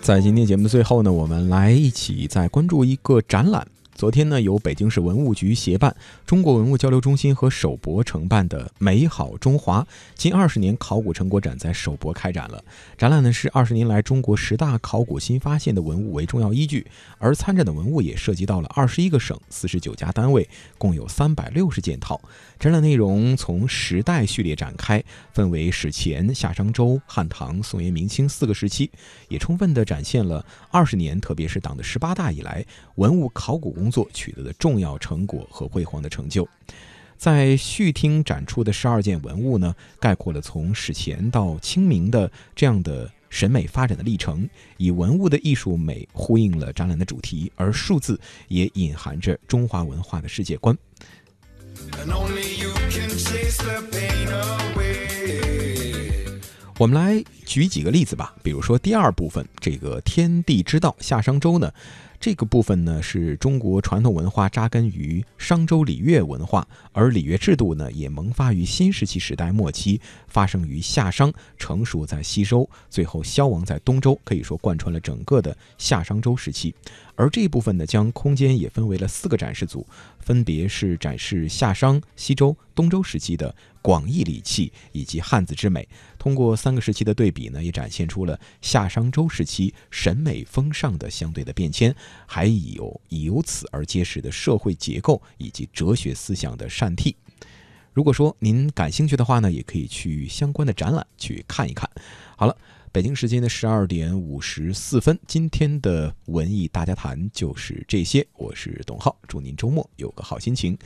在今天节目的最后呢，我们来一起再关注一个展览。昨天呢，由北京市文物局协办、中国文物交流中心和首博承办的“美好中华”近二十年考古成果展在首博开展了。展览呢是二十年来中国十大考古新发现的文物为重要依据，而参展的文物也涉及到了二十一个省、四十九家单位，共有三百六十件套。展览内容从时代序列展开，分为史前、夏商周、汉唐、宋元明清四个时期，也充分地展现了二十年，特别是党的十八大以来文物考古作取得的重要成果和辉煌的成就。在序厅展出的十二件文物呢，概括了从史前到清明的这样的审美发展的历程，以文物的艺术美呼应了展览的主题，而数字也隐含着中华文化的世界观。我们来举几个例子吧，比如说第二部分这个天地之道夏商周呢，这个部分呢是中国传统文化扎根于商周礼乐文化，而礼乐制度呢也萌发于新石器时代末期，发生于夏商，成熟在西周，最后消亡在东周，可以说贯穿了整个的夏商周时期。而这一部分呢，将空间也分为了四个展示组，分别是展示夏商、西周、东周时期的广义礼器以及汉字之美。通过三个时期的对比呢，也展现出了夏商周时期审美风尚的相对的变迁，还有由此而揭示的社会结构以及哲学思想的善替。如果说您感兴趣的话呢，也可以去相关的展览去看一看。好了，北京时间的十二点五十四分，今天的文艺大家谈就是这些。我是董浩，祝您周末有个好心情。